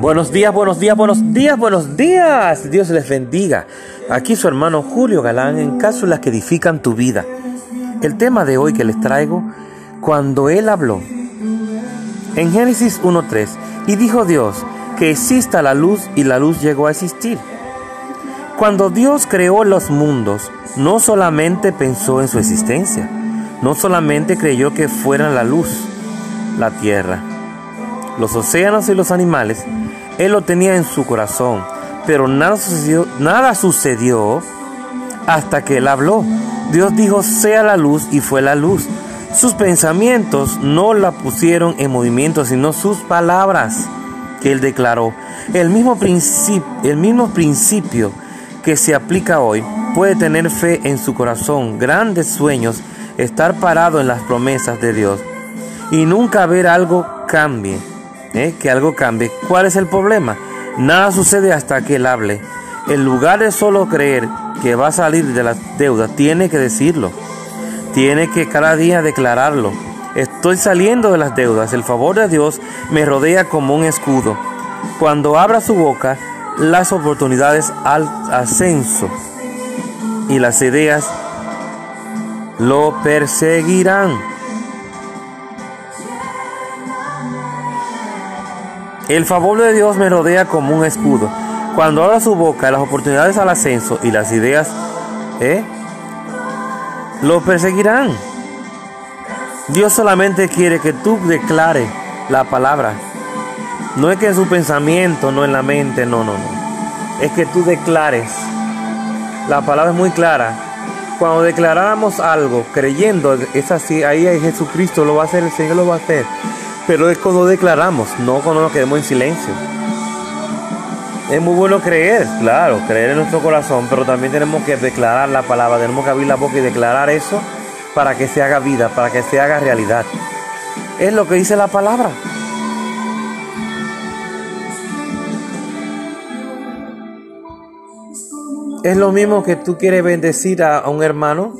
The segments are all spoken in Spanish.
Buenos días, buenos días, buenos días, buenos días. Dios les bendiga. Aquí su hermano Julio Galán en cápsulas que edifican tu vida. El tema de hoy que les traigo, cuando Él habló. En Génesis 1.3, y dijo Dios que exista la luz y la luz llegó a existir. Cuando Dios creó los mundos, no solamente pensó en su existencia, no solamente creyó que fueran la luz, la tierra, los océanos y los animales, Él lo tenía en su corazón, pero nada sucedió, nada sucedió hasta que Él habló. Dios dijo, sea la luz y fue la luz. Sus pensamientos no la pusieron en movimiento, sino sus palabras que Él declaró. El mismo, principio, el mismo principio que se aplica hoy puede tener fe en su corazón, grandes sueños, estar parado en las promesas de Dios y nunca ver algo cambie, ¿eh? que algo cambie. ¿Cuál es el problema? Nada sucede hasta que Él hable. En lugar de solo creer que va a salir de la deuda, tiene que decirlo. Tiene que cada día declararlo. Estoy saliendo de las deudas. El favor de Dios me rodea como un escudo. Cuando abra su boca, las oportunidades al ascenso y las ideas lo perseguirán. El favor de Dios me rodea como un escudo. Cuando abra su boca, las oportunidades al ascenso y las ideas ¿eh? lo perseguirán. Dios solamente quiere que tú declares la palabra. No es que en su pensamiento, no en la mente, no, no, no. Es que tú declares. La palabra es muy clara. Cuando declaráramos algo creyendo, es así, ahí Jesucristo lo va a hacer, el Señor lo va a hacer. Pero es cuando declaramos, no cuando nos quedemos en silencio. Es muy bueno creer, claro, creer en nuestro corazón, pero también tenemos que declarar la palabra, tenemos que abrir la boca y declarar eso para que se haga vida, para que se haga realidad. Es lo que dice la palabra. Es lo mismo que tú quieres bendecir a, un hermano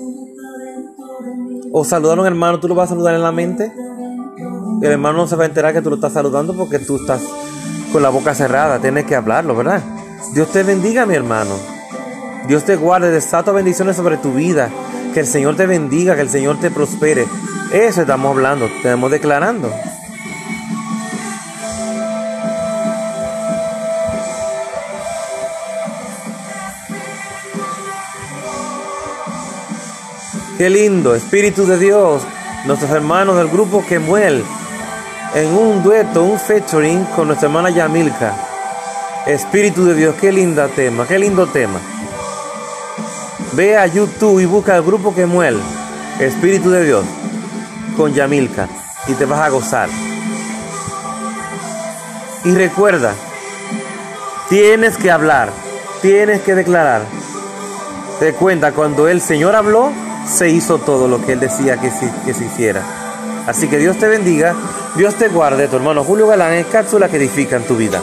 o saludar a un hermano, tú lo vas a saludar en la mente. El hermano no se va a enterar que tú lo estás saludando porque tú estás con la boca cerrada, tienes que hablarlo, ¿verdad? Dios te bendiga, mi hermano. Dios te guarde, desato bendiciones sobre tu vida. Que el Señor te bendiga, que el Señor te prospere. Eso estamos hablando, estamos declarando. Qué lindo, Espíritu de Dios, nuestros hermanos del grupo Kemuel, en un dueto, un featuring con nuestra hermana Yamilka. Espíritu de Dios, qué linda tema, qué lindo tema. Ve a YouTube y busca el grupo Kemuel, Espíritu de Dios, con Yamilka, y te vas a gozar. Y recuerda, tienes que hablar, tienes que declarar. Te cuenta, cuando el Señor habló, se hizo todo lo que Él decía que se, que se hiciera. Así que Dios te bendiga, Dios te guarde, tu hermano Julio Galán es cápsula que edifica en tu vida.